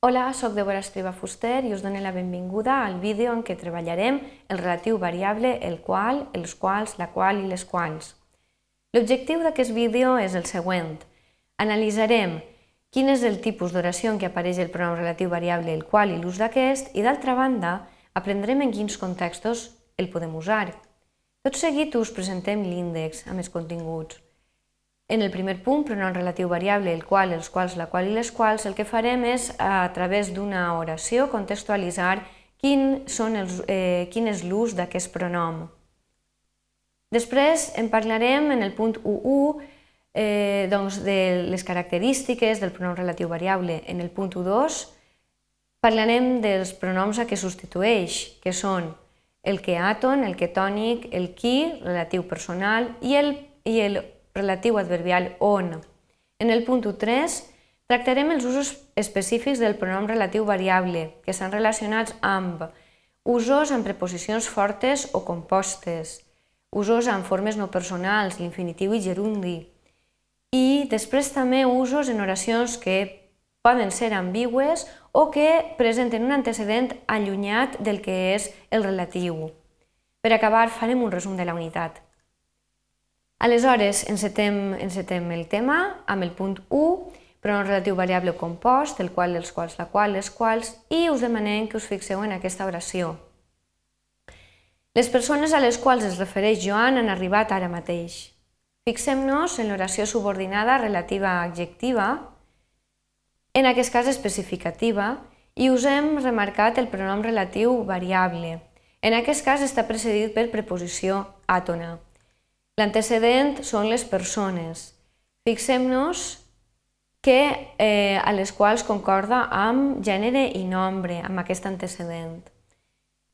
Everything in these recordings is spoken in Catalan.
Hola, sóc Débora Estriba Fuster i us dono la benvinguda al vídeo en què treballarem el relatiu variable el qual, els quals, la qual i les quals. L'objectiu d'aquest vídeo és el següent. Analitzarem quin és el tipus d'oració en què apareix el pronom relatiu variable el qual i l'ús d'aquest i, d'altra banda, aprendrem en quins contextos el podem usar. Tot seguit us presentem l'índex amb els continguts. En el primer punt, pronom relatiu variable, el qual, els quals, la qual i les quals, el que farem és, a través d'una oració, contextualitzar quin, són els, eh, quin és l'ús d'aquest pronom. Després en parlarem en el punt 1.1 eh, doncs de les característiques del pronom relatiu variable. En el punt 1.2 parlarem dels pronoms a què substitueix, que són el que àton, el que tònic, el qui, relatiu personal, i el, i el relatiu adverbial on. En el punt 3 tractarem els usos específics del pronom relatiu variable, que estan relacionats amb usos amb preposicions fortes o compostes, usos amb formes no personals, l'infinitiu i gerundi, i després també usos en oracions que poden ser ambigües o que presenten un antecedent allunyat del que és el relatiu. Per acabar, farem un resum de la unitat. Aleshores, encetem, encetem el tema amb el punt 1, pronom relatiu variable compost, el qual, els quals, la qual, les quals, i us demanem que us fixeu en aquesta oració. Les persones a les quals es refereix Joan han arribat ara mateix. Fixem-nos en l'oració subordinada relativa a adjectiva, en aquest cas especificativa, i us hem remarcat el pronom relatiu variable. En aquest cas està precedit per preposició àtona. L'antecedent són les persones. Fixem-nos que eh, a les quals concorda amb gènere i nombre, amb aquest antecedent.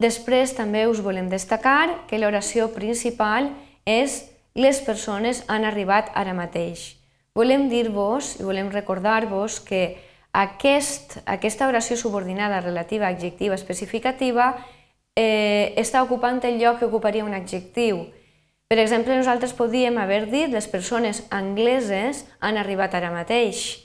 Després també us volem destacar que l'oració principal és les persones han arribat ara mateix. Volem dir-vos i volem recordar-vos que aquest, aquesta oració subordinada relativa adjectiva especificativa eh, està ocupant el lloc que ocuparia un adjectiu, per exemple, nosaltres podíem haver dit les persones angleses han arribat ara mateix.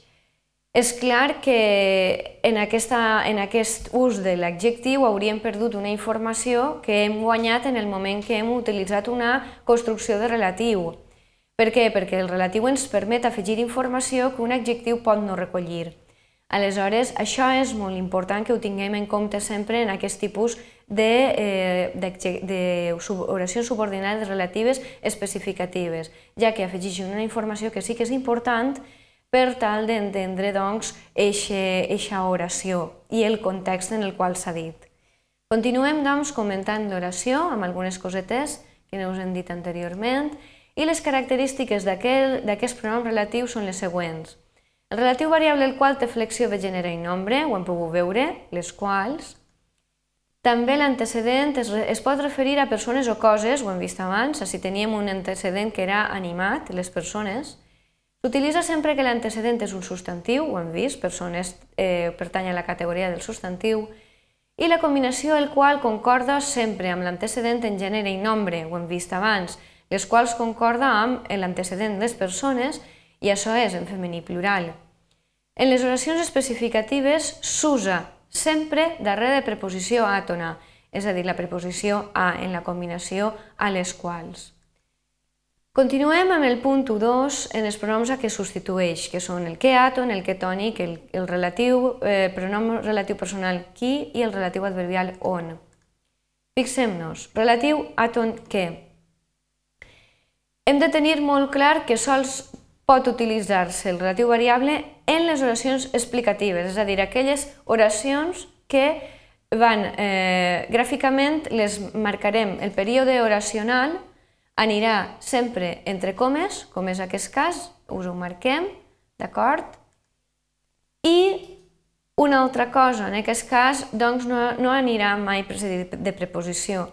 És clar que en, aquesta, en aquest ús de l'adjectiu hauríem perdut una informació que hem guanyat en el moment que hem utilitzat una construcció de relatiu. Per què? Perquè el relatiu ens permet afegir informació que un adjectiu pot no recollir. Aleshores, això és molt important que ho tinguem en compte sempre en aquest tipus d'oracions eh, subordinades relatives especificatives, ja que afegeix una informació que sí que és important per tal d'entendre doncs, eixa oració i el context en el qual s'ha dit. Continuem doncs, comentant l'oració amb algunes cosetes que no us hem dit anteriorment i les característiques d'aquest pronom relatiu són les següents. El relatiu variable el qual té flexió de gènere i nombre, ho hem pogut veure, les quals. També l'antecedent es, es pot referir a persones o coses, ho hem vist abans, si teníem un antecedent que era animat, les persones. S'utilitza sempre que l'antecedent és un substantiu, ho hem vist, persones eh, pertany a la categoria del substantiu, i la combinació el qual concorda sempre amb l'antecedent en gènere i nombre, ho hem vist abans, les quals concorda amb l'antecedent de les persones i això és en femení plural. En les oracions especificatives s'usa sempre darrere de preposició àtona, és a dir, la preposició a en la combinació a les quals. Continuem amb el punt 2 en els pronoms a què substitueix, que són el que àton, el que tònic, el, el relatiu, eh, pronom relatiu personal qui i el relatiu adverbial on. Fixem-nos, relatiu àton què. Hem de tenir molt clar que sols pot utilitzar-se el relatiu variable en les oracions explicatives, és a dir, aquelles oracions que van, eh, gràficament les marcarem, el període oracional anirà sempre entre comes, com és aquest cas, us ho marquem, d'acord? I una altra cosa, en aquest cas, doncs no, no anirà mai precedit de preposició.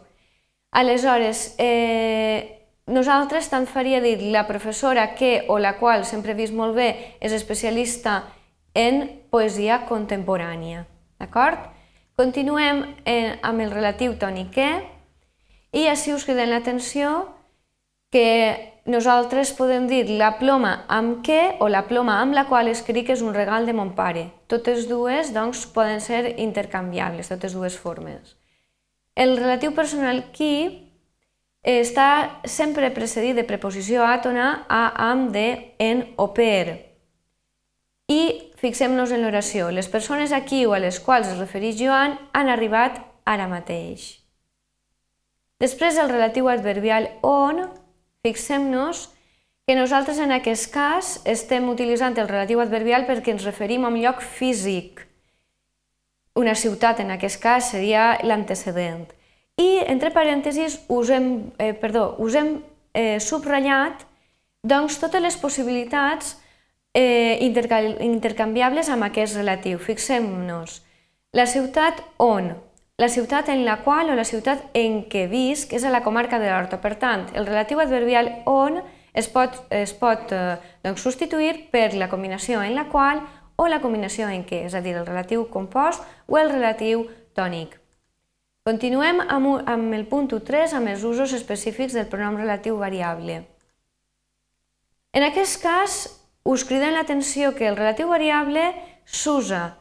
Aleshores, eh, nosaltres tant faria dir la professora que o la qual sempre he vist molt bé és especialista en poesia contemporània. D'acord? Continuem en, amb el relatiu tònic i així us criden l'atenció que nosaltres podem dir la ploma amb què o la ploma amb la qual escric és un regal de mon pare. Totes dues doncs, poden ser intercanviables, totes dues formes. El relatiu personal qui està sempre precedit de preposició àtona a, amb, de, en o per. I fixem-nos en l'oració. Les persones a qui o a les quals es refereix Joan han arribat ara mateix. Després el relatiu adverbial on Fixem-nos que nosaltres en aquest cas estem utilitzant el relatiu adverbial perquè ens referim a un lloc físic. Una ciutat, en aquest cas, seria l'antecedent. I, entre parèntesis, us hem, eh, perdó, us hem eh, subratllat doncs, totes les possibilitats eh, intercanviables amb aquest relatiu. Fixem-nos. La ciutat on la ciutat en la qual o la ciutat en què visc és a la comarca de l'Horta. Per tant, el relatiu adverbial on es pot, es pot eh, doncs, substituir per la combinació en la qual o la combinació en què, és a dir, el relatiu compost o el relatiu tònic. Continuem amb, el punt 3, amb els usos específics del pronom relatiu variable. En aquest cas, us criden l'atenció que el relatiu variable s'usa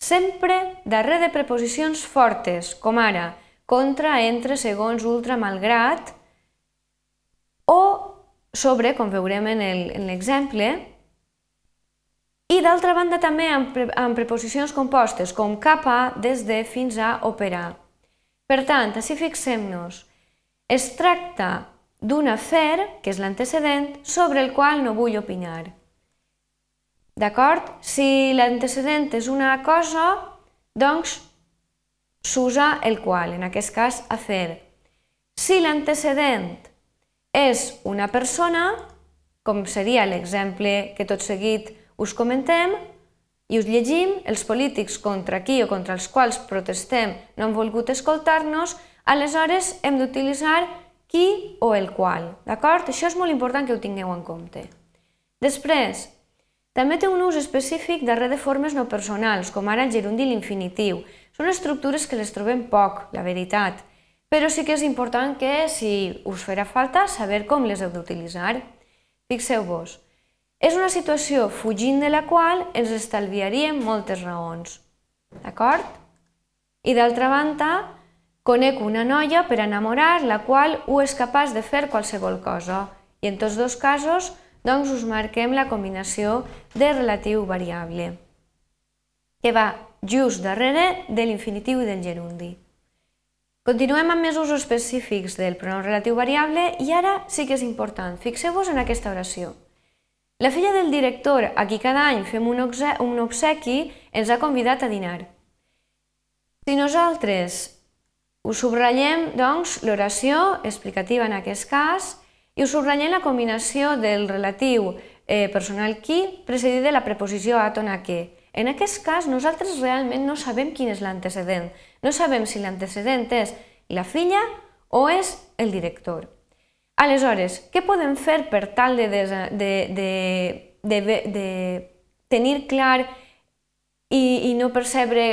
sempre darrere de preposicions fortes, com ara contra, entre, segons, ultra, malgrat, o sobre, com veurem en l'exemple, i d'altra banda també amb preposicions compostes, com cap a, des de, fins a, operar. Per tant, així fixem-nos, es tracta d'un afer, que és l'antecedent, sobre el qual no vull opinar. D'acord? Si l'antecedent és una cosa, doncs s'usa el qual, en aquest cas a fer. Si l'antecedent és una persona, com seria l'exemple que tot seguit us comentem, i us llegim, els polítics contra qui o contra els quals protestem no han volgut escoltar-nos, aleshores hem d'utilitzar qui o el qual. D'acord? Això és molt important que ho tingueu en compte. Després, també té un ús específic darrere de formes no personals, com ara el gerundi i l'infinitiu. Són estructures que les trobem poc, la veritat, però sí que és important que, si us farà falta, saber com les heu d'utilitzar. Fixeu-vos, és una situació fugint de la qual ens estalviaríem moltes raons. D'acord? I d'altra banda, conec una noia per enamorar la qual ho és capaç de fer qualsevol cosa. I en tots dos casos doncs us marquem la combinació de relatiu variable, que va just darrere de l'infinitiu i del gerundi. Continuem amb més usos específics del pronom relatiu variable i ara sí que és important. Fixeu-vos en aquesta oració. La filla del director, a qui cada any fem un obsequi, ens ha convidat a dinar. Si nosaltres us subratllem, doncs, l'oració explicativa en aquest cas i us subratllem la combinació del relatiu eh, personal qui precedit de la preposició àtona que. En aquest cas, nosaltres realment no sabem quin és l'antecedent. No sabem si l'antecedent és la filla o és el director. Aleshores, què podem fer per tal de, de, de, de, de, tenir clar i, i no percebre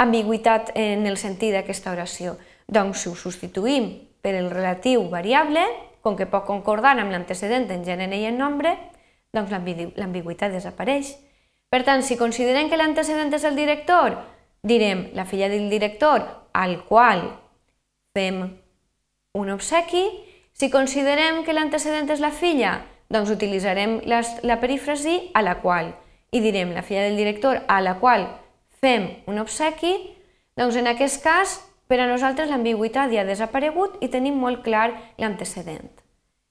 ambigüitat en el sentit d'aquesta oració? Doncs si ho substituïm per el relatiu variable, com que pot concordar amb l'antecedent en gènere i en nombre, doncs l'ambigüitat desapareix. Per tant, si considerem que l'antecedent és el director, direm la filla del director al qual fem un obsequi. Si considerem que l'antecedent és la filla, doncs utilitzarem la perífrasi a la qual i direm la filla del director a la qual fem un obsequi, doncs en aquest cas per a nosaltres l'ambigüitat ja ha desaparegut i tenim molt clar l'antecedent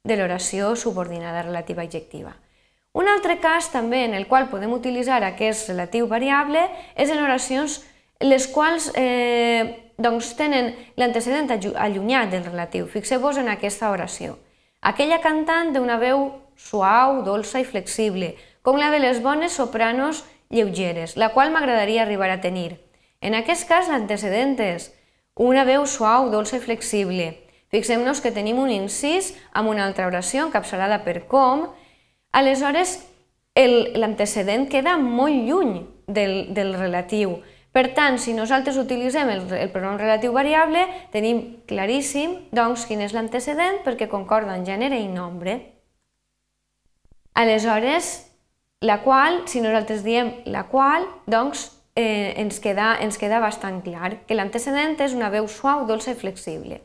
de l'oració subordinada relativa adjectiva. Un altre cas també en el qual podem utilitzar aquest relatiu variable és en oracions les quals eh, doncs, tenen l'antecedent allunyat del relatiu. Fixeu-vos en aquesta oració. Aquella cantant d'una veu suau, dolça i flexible, com la de les bones sopranos lleugeres, la qual m'agradaria arribar a tenir. En aquest cas, l'antecedent és una veu suau, dolça i flexible. Fixem-nos que tenim un incís amb una altra oració encapçalada per com. Aleshores, l'antecedent queda molt lluny del, del relatiu. Per tant, si nosaltres utilitzem el, el pronom relatiu variable, tenim claríssim doncs, quin és l'antecedent perquè concorda en gènere i nombre. Aleshores, la qual, si nosaltres diem la qual, doncs eh, ens, queda, ens queda bastant clar que l'antecedent és una veu suau, dolça i flexible.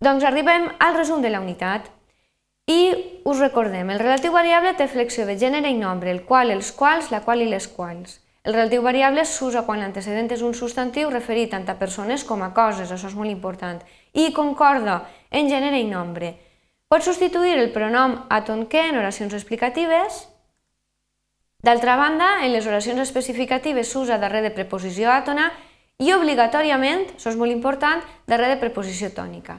Doncs arribem al resum de la unitat. I us recordem, el relatiu variable té flexió de gènere i nombre, el qual, els quals, la qual i les quals. El relatiu variable s'usa quan l'antecedent és un substantiu referit tant a persones com a coses, això és molt important, i concorda en gènere i nombre. Pot substituir el pronom aton que en oracions explicatives. D'altra banda, en les oracions especificatives s'usa darrere de preposició àtona i obligatòriament, això és molt important, darrere de preposició tònica.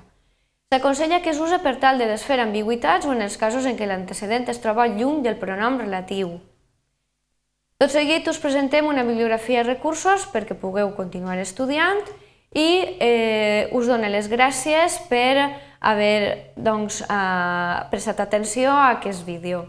S'aconsella que s'usa per tal de desfer ambigüitats o en els casos en què l'antecedent es troba lluny del pronom relatiu. Tot seguit us presentem una bibliografia de recursos perquè pugueu continuar estudiant i eh, us dono les gràcies per haver doncs, eh, prestat atenció a aquest vídeo.